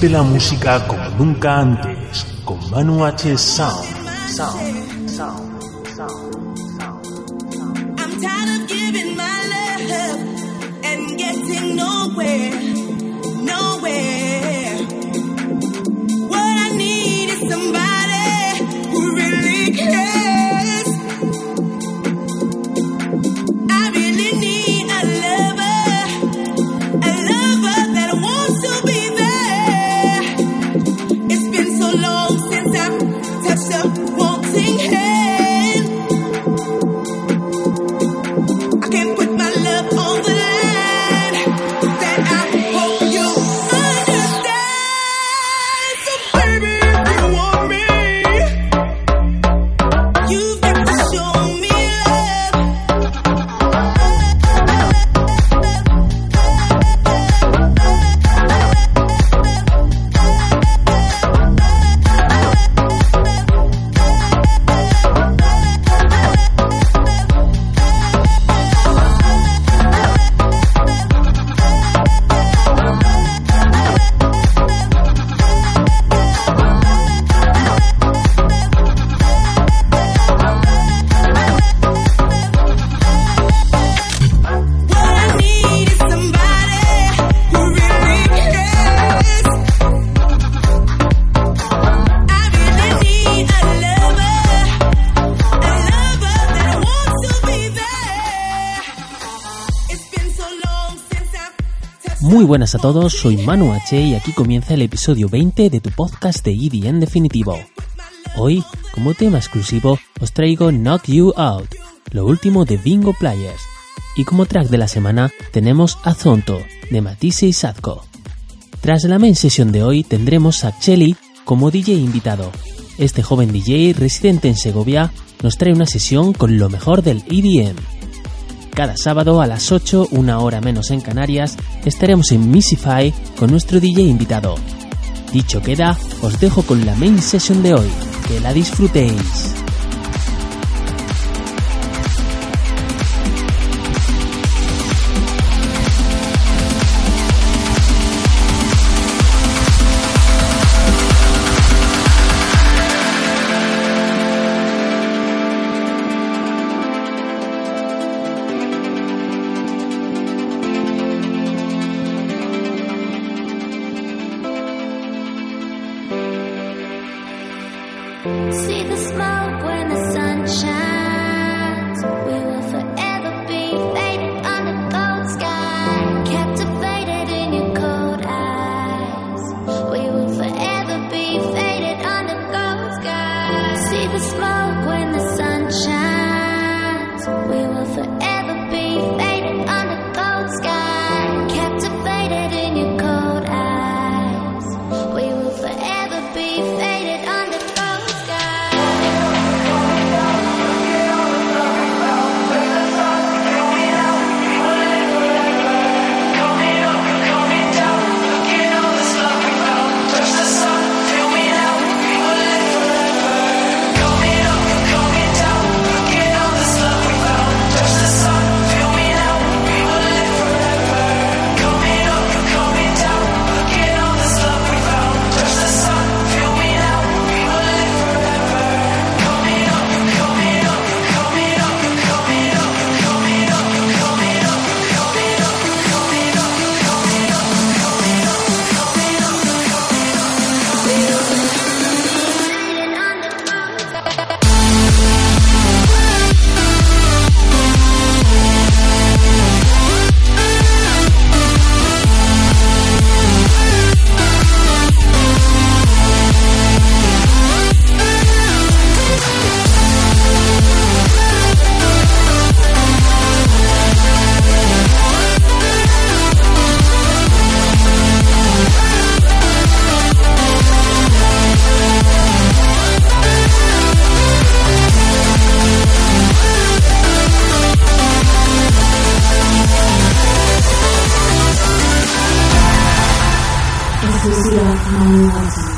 La música como nunca antes con Manu H Sound. Sound, sound. I'm tired of giving my love and getting nowhere. Buenas a todos, soy Manu H y aquí comienza el episodio 20 de tu podcast de EDM definitivo. Hoy, como tema exclusivo, os traigo Knock You Out, lo último de Bingo Players. Y como track de la semana tenemos Azonto, de Matisse y Sadko. Tras la main sesión de hoy tendremos a Chelly como DJ invitado. Este joven DJ residente en Segovia nos trae una sesión con lo mejor del EDM. Cada sábado a las 8, una hora menos en Canarias, estaremos en Missify con nuestro DJ invitado. Dicho queda, os dejo con la main session de hoy. Que la disfrutéis. See the smoke when the sun shines. to see off my water.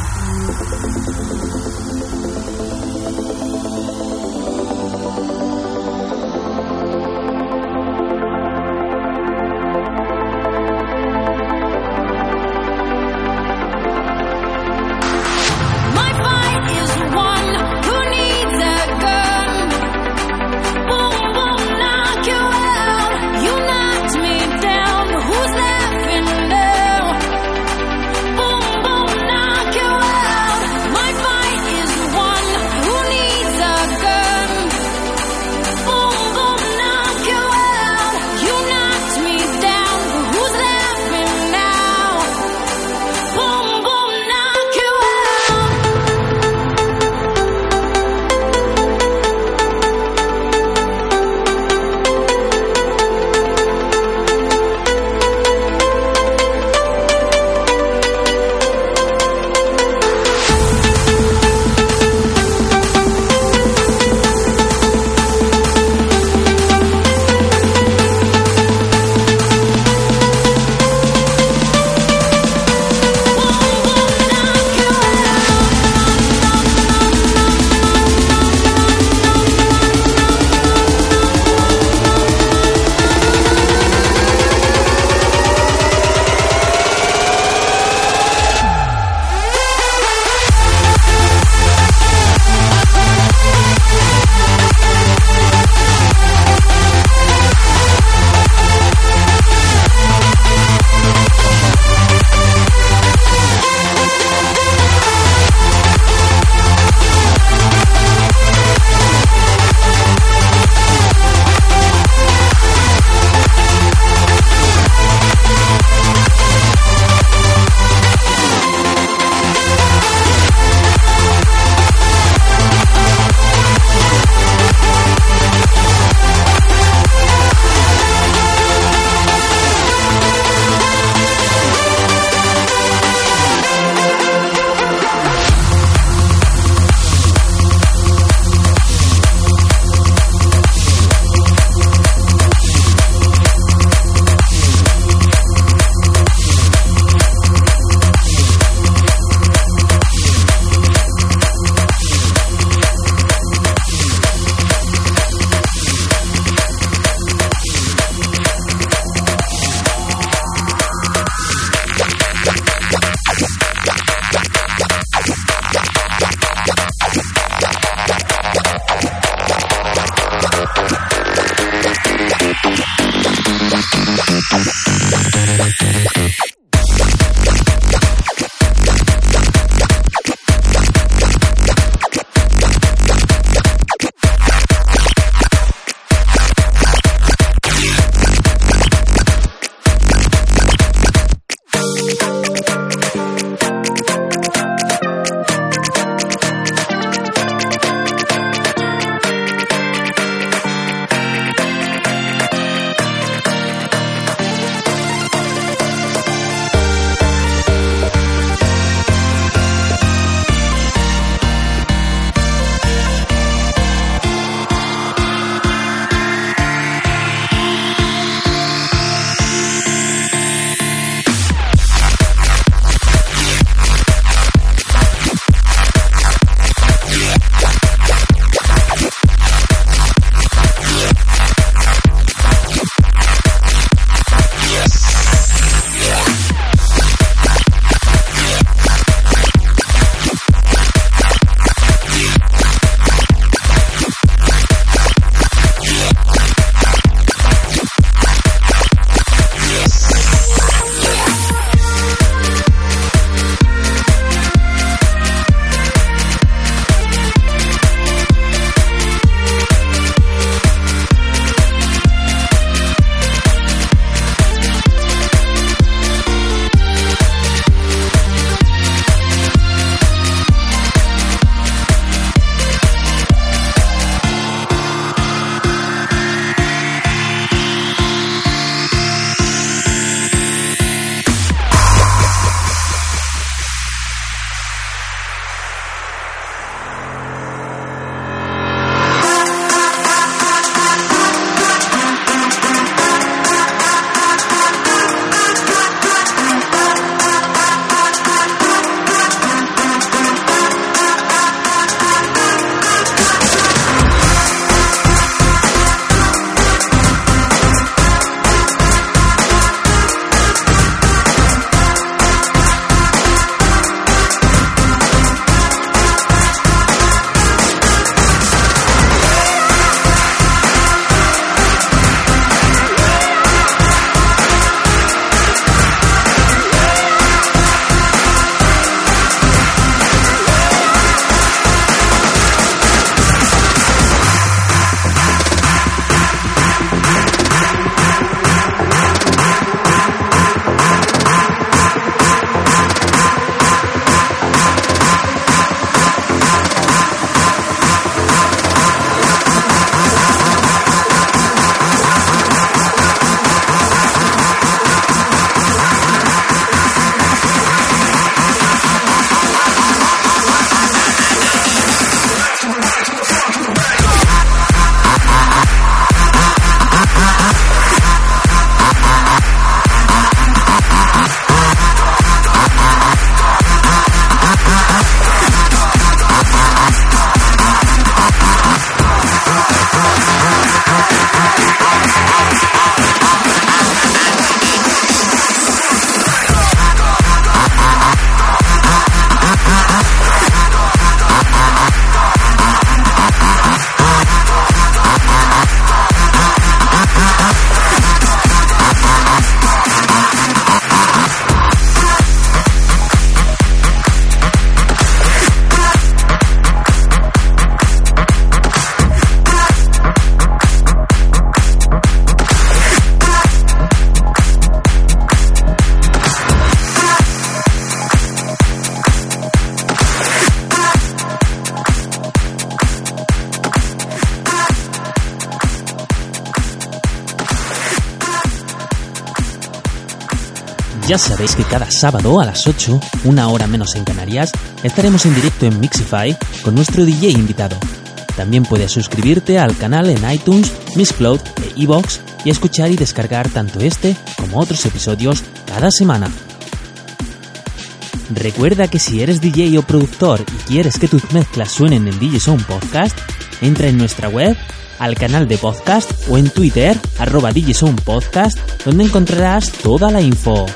Ya sabéis que cada sábado a las 8, una hora menos en Canarias, estaremos en directo en Mixify con nuestro DJ invitado. También puedes suscribirte al canal en iTunes, Miss Cloud e Evox y escuchar y descargar tanto este como otros episodios cada semana. Recuerda que si eres DJ o productor y quieres que tus mezclas suenen en DJ Sound Podcast, entra en nuestra web, al canal de podcast o en Twitter, arroba Podcast, donde encontrarás toda la info.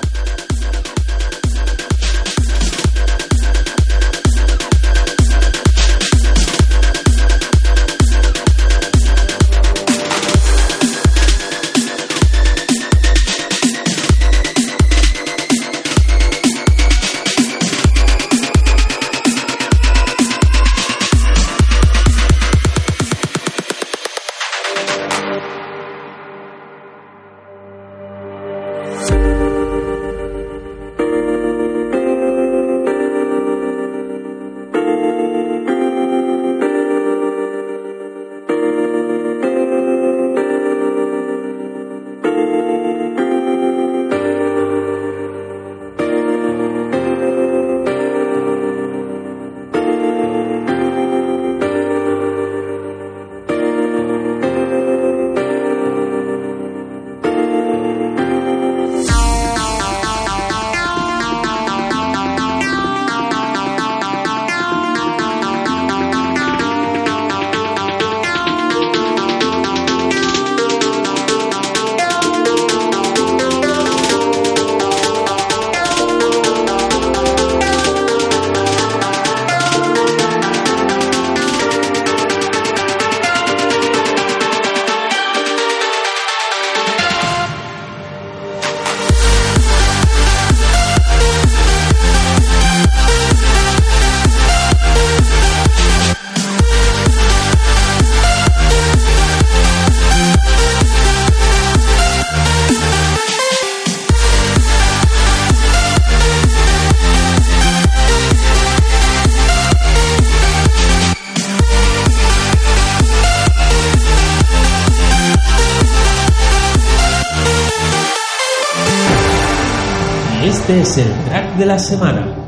Este es el track de la semana.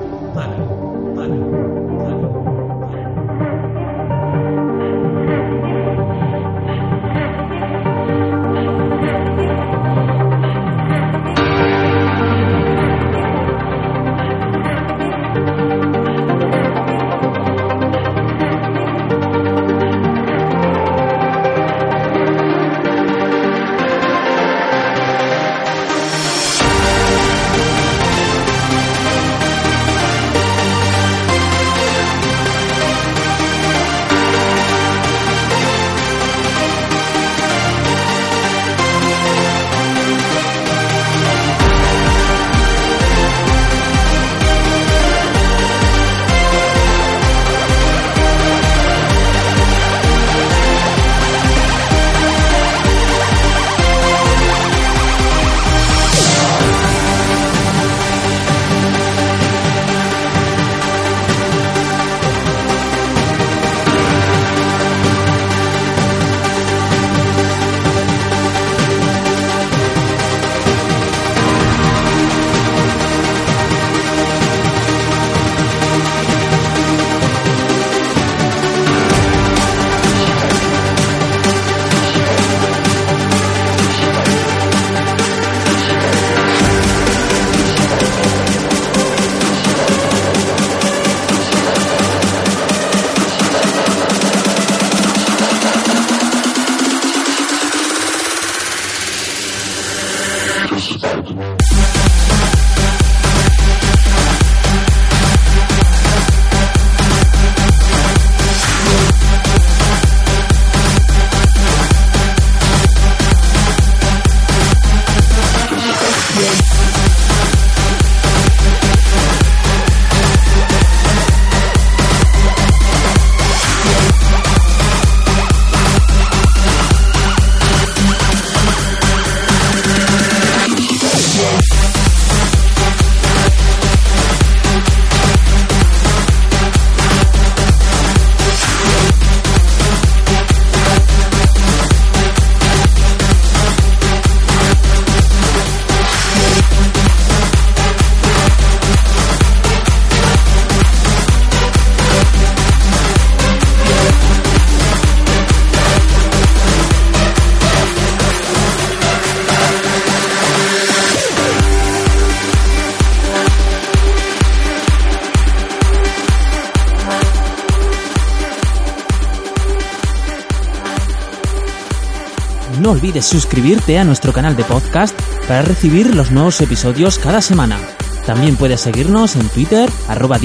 Olvides suscribirte a nuestro canal de podcast para recibir los nuevos episodios cada semana. También puedes seguirnos en Twitter, arroba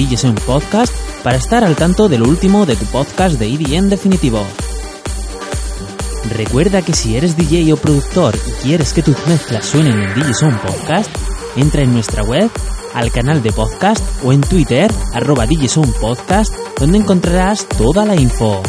Podcast, para estar al tanto de lo último de tu podcast de EDM definitivo. Recuerda que si eres DJ o productor y quieres que tus mezclas suenen en DJSON Podcast, entra en nuestra web, al canal de podcast o en Twitter, arroba Podcast, donde encontrarás toda la info.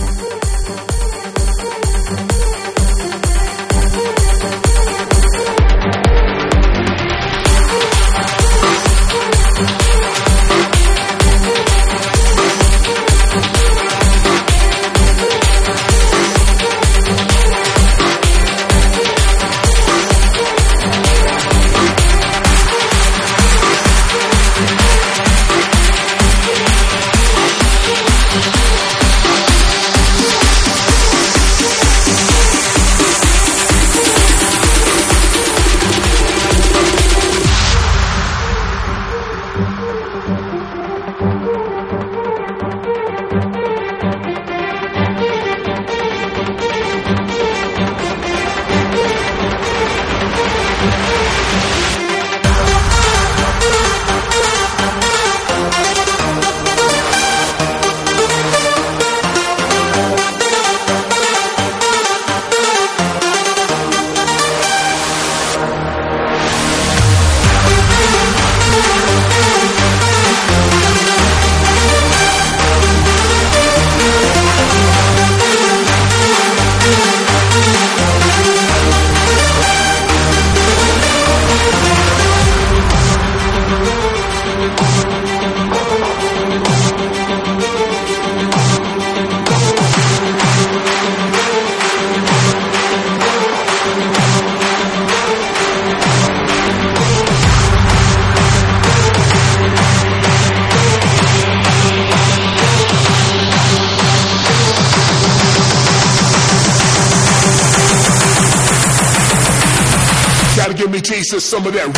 Some of that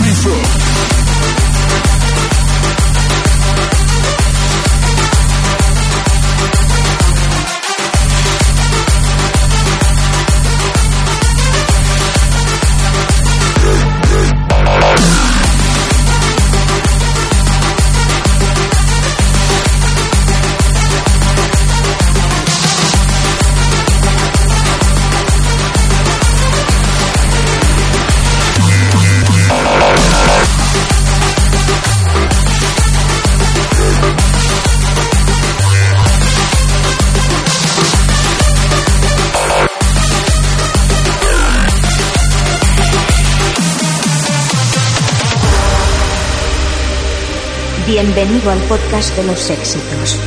Bienvenido al podcast de los éxitos.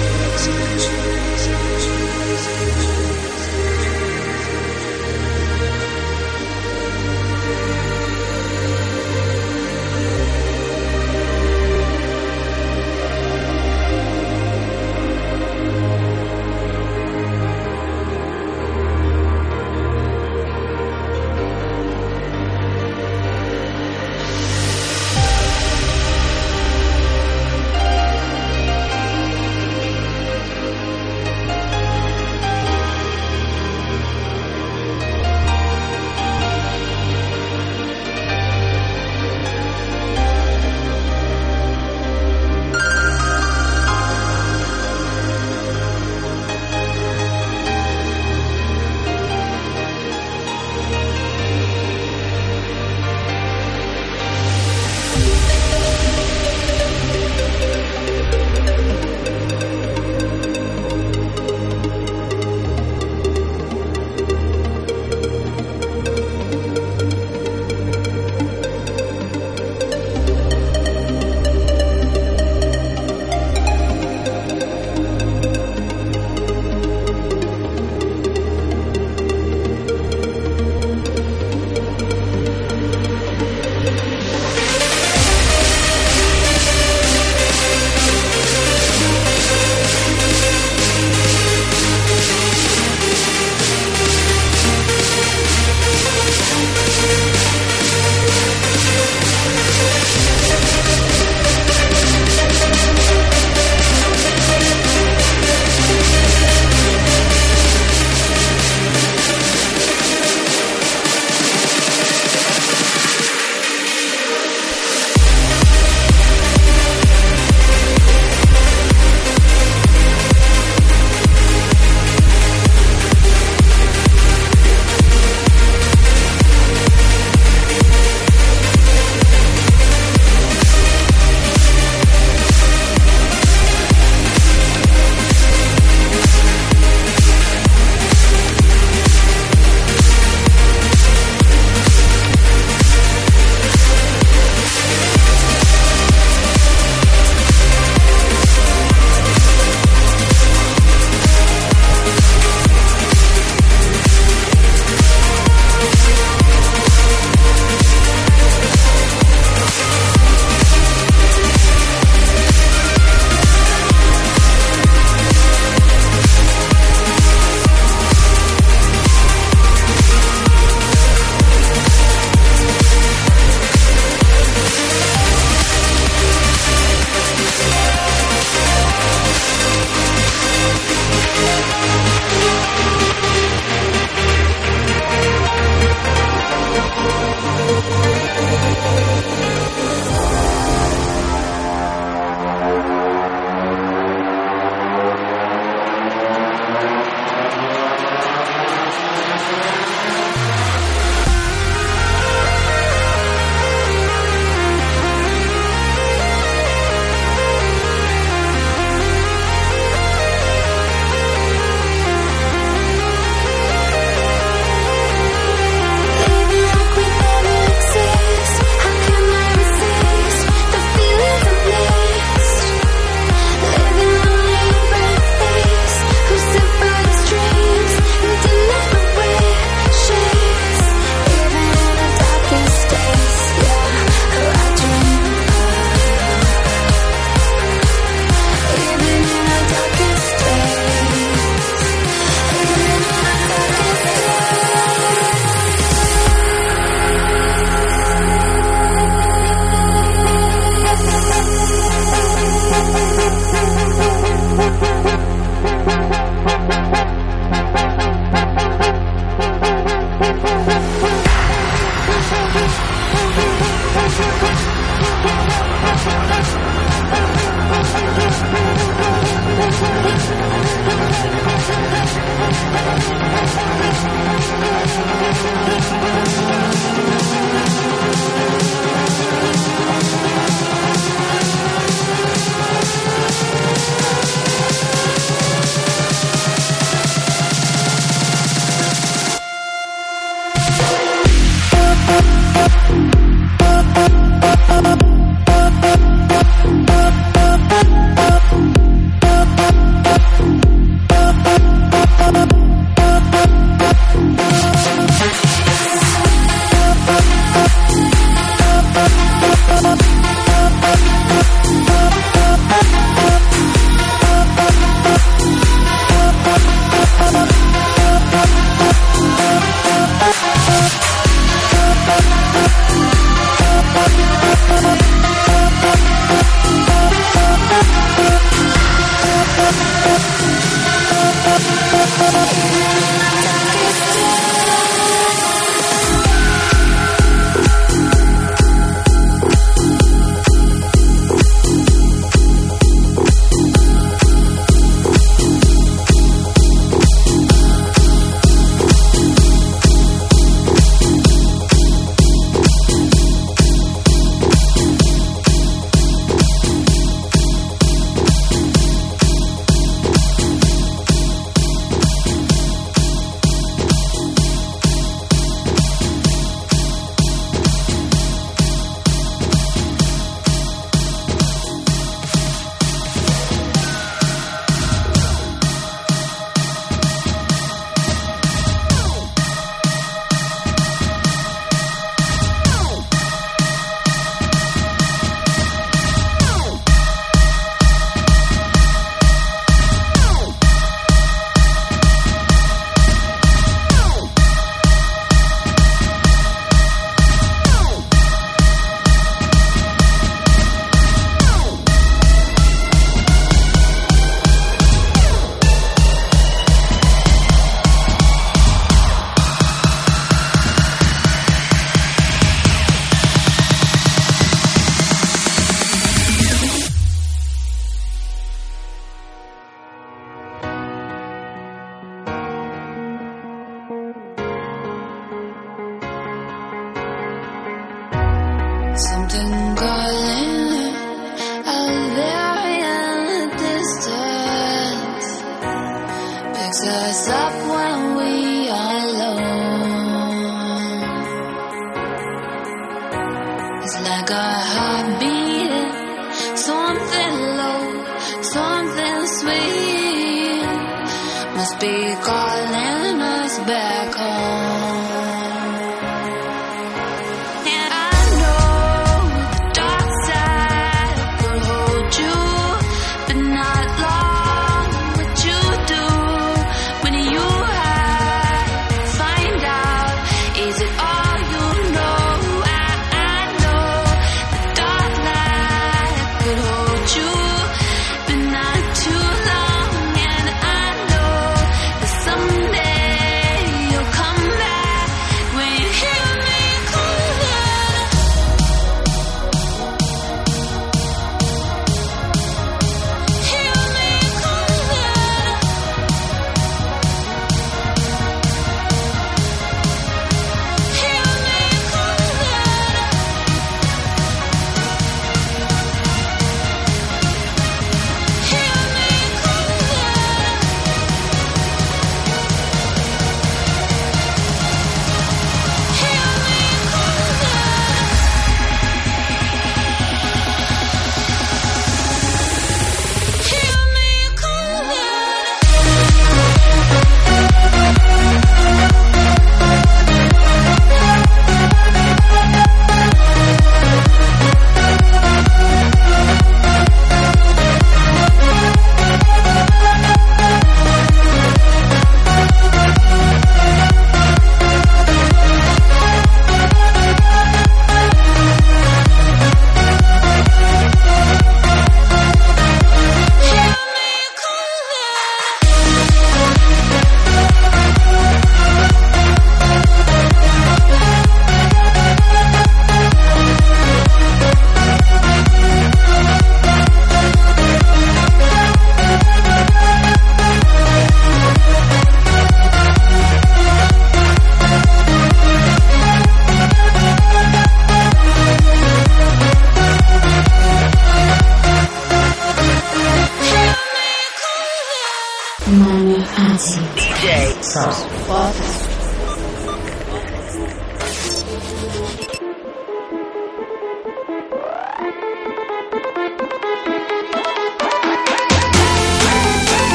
Bye.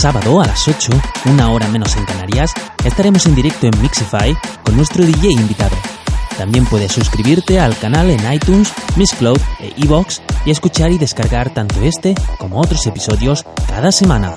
Sábado a las 8, una hora menos en Canarias, estaremos en directo en Mixify con nuestro DJ invitado. También puedes suscribirte al canal en iTunes, Miss Cloud e iVoox y escuchar y descargar tanto este como otros episodios cada semana.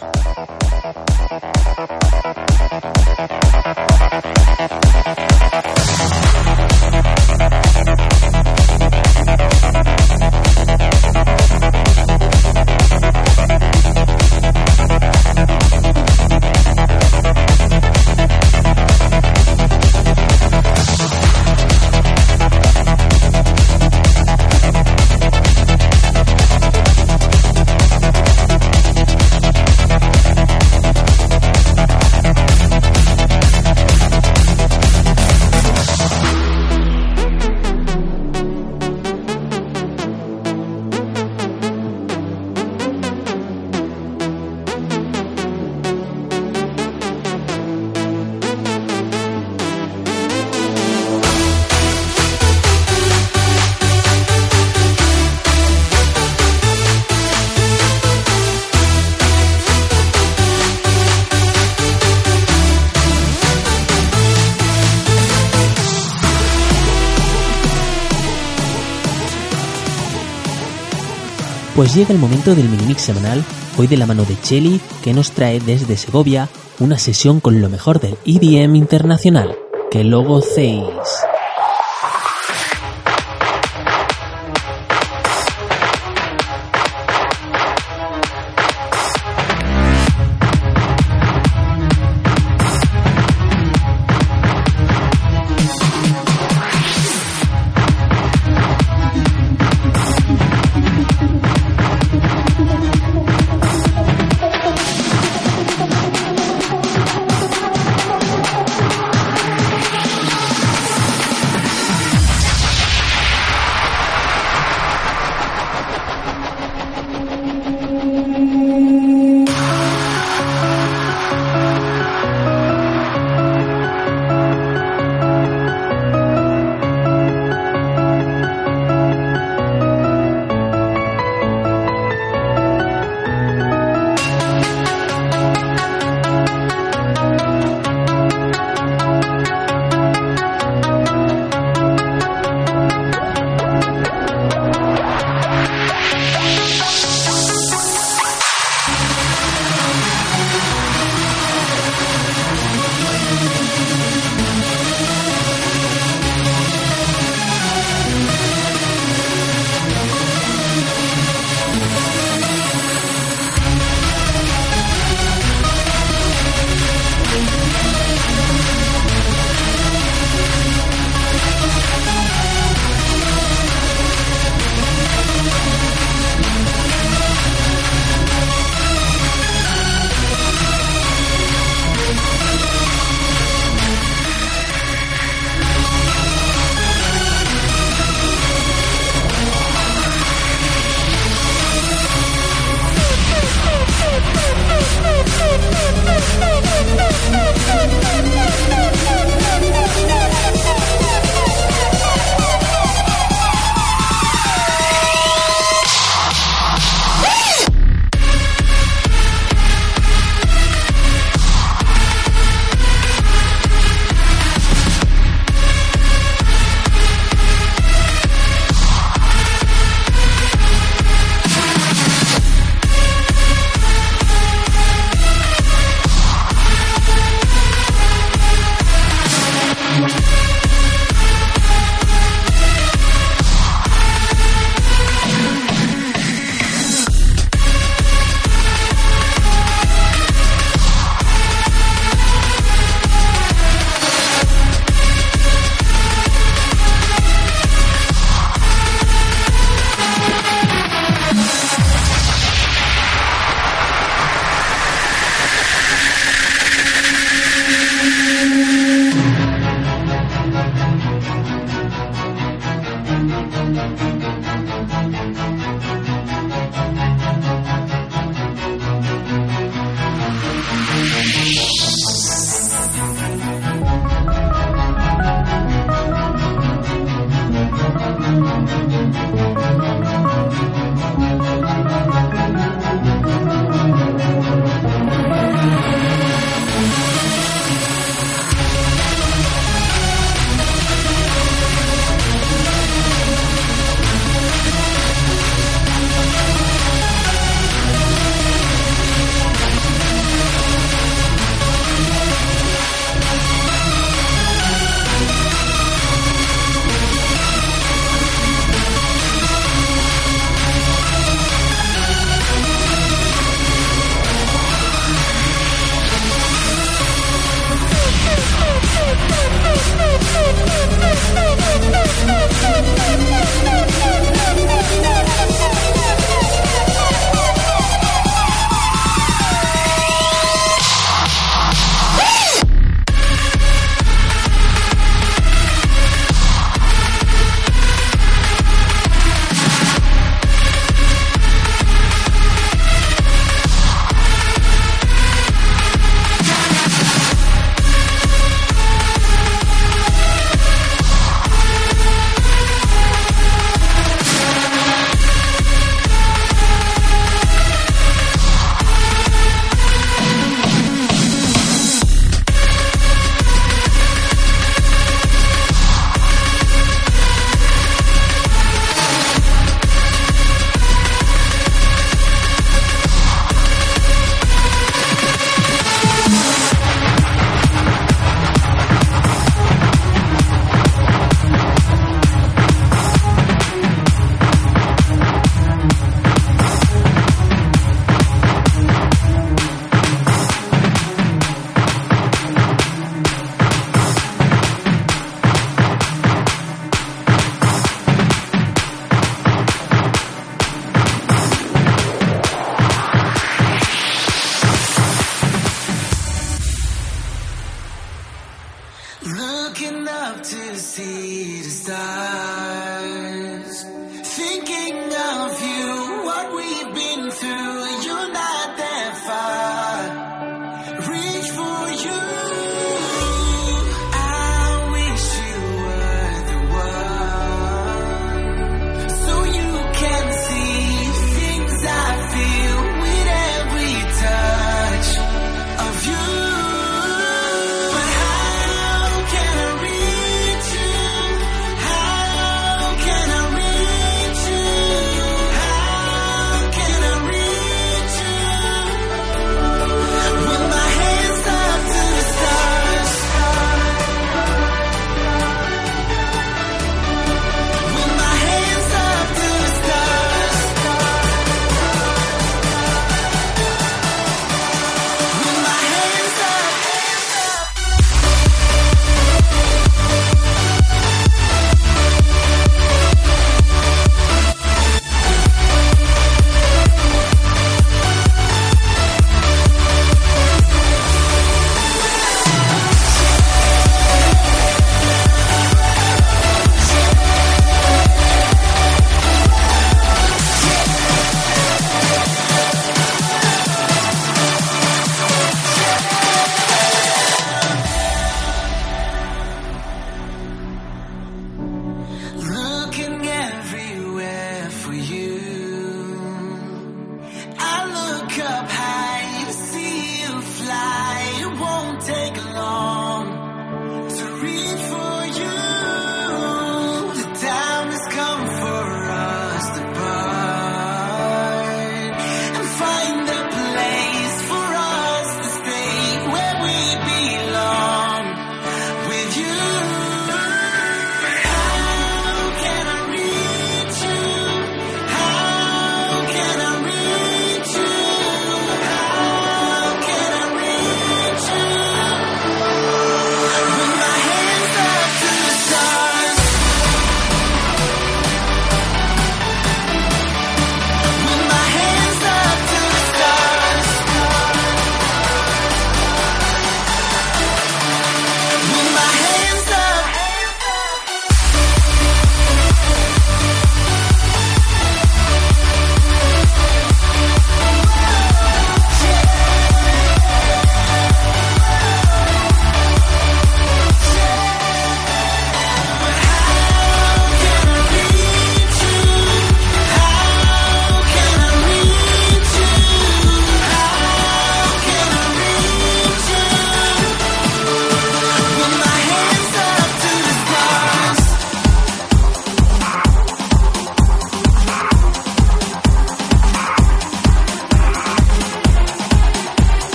Llega el momento del mini mix semanal, hoy de la mano de Chelly, que nos trae desde Segovia una sesión con lo mejor del EDM internacional. ¡Que lo gocéis!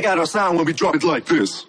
Check out our sound when we drop it like this.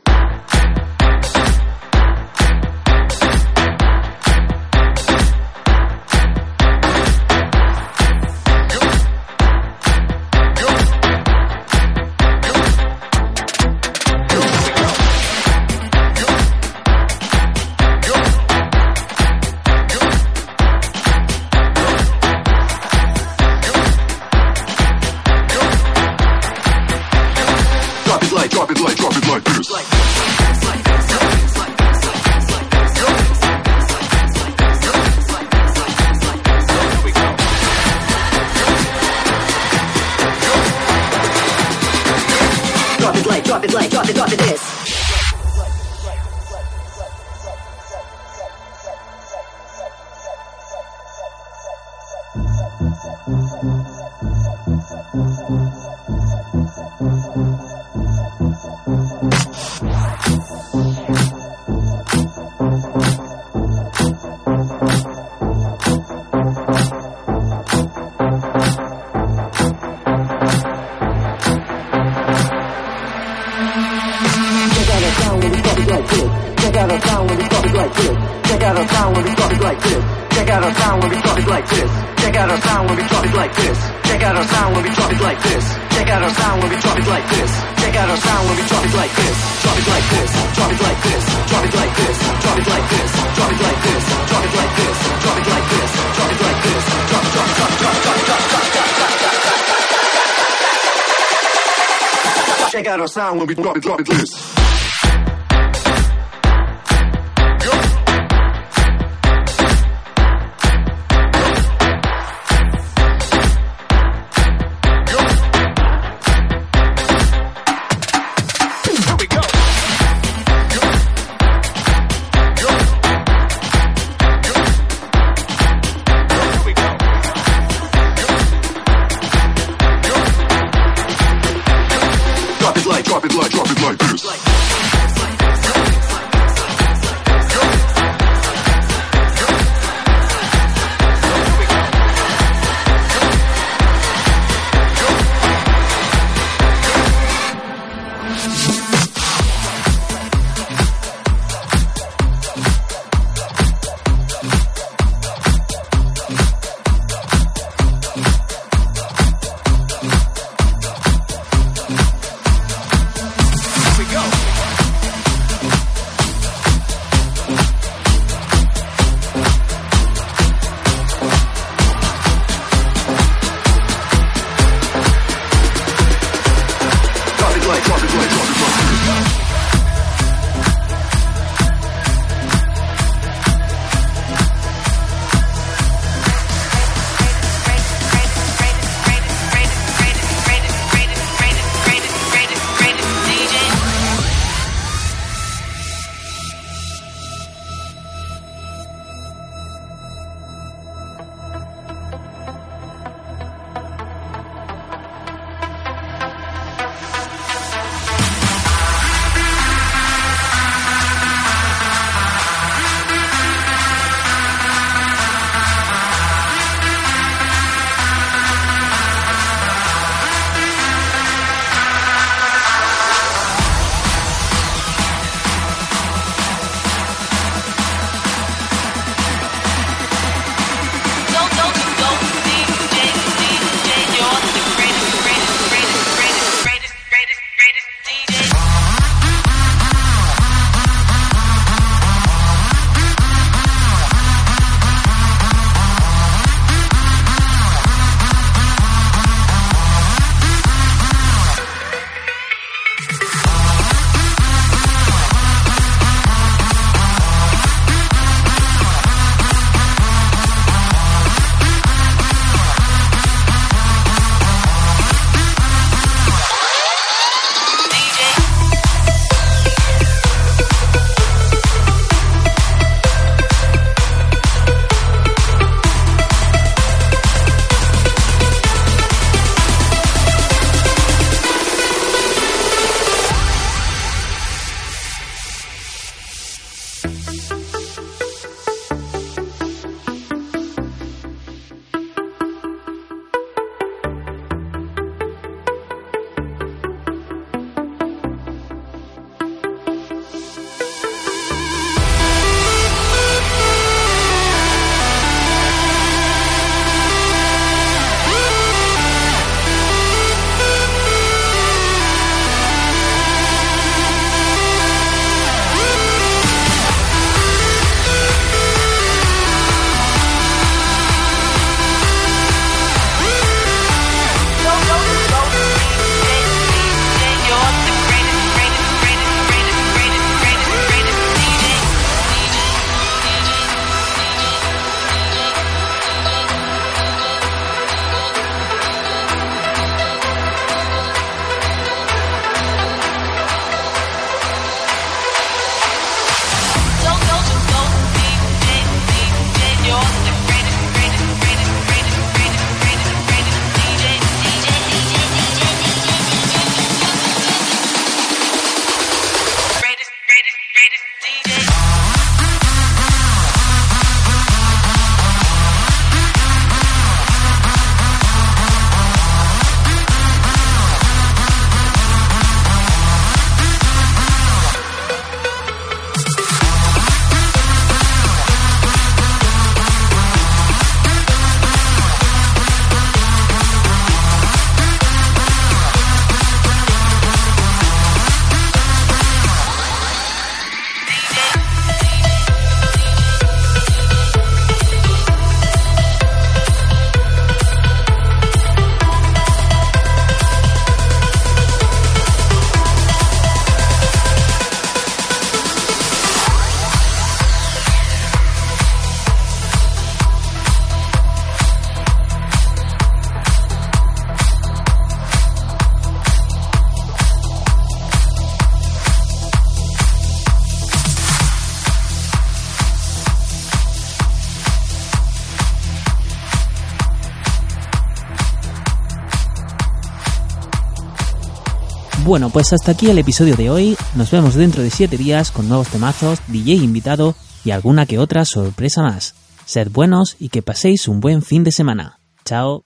sound when we drop it, drop it loose. Bueno, pues hasta aquí el episodio de hoy. Nos vemos dentro de 7 días con nuevos temazos, DJ invitado y alguna que otra sorpresa más. Sed buenos y que paséis un buen fin de semana. Chao.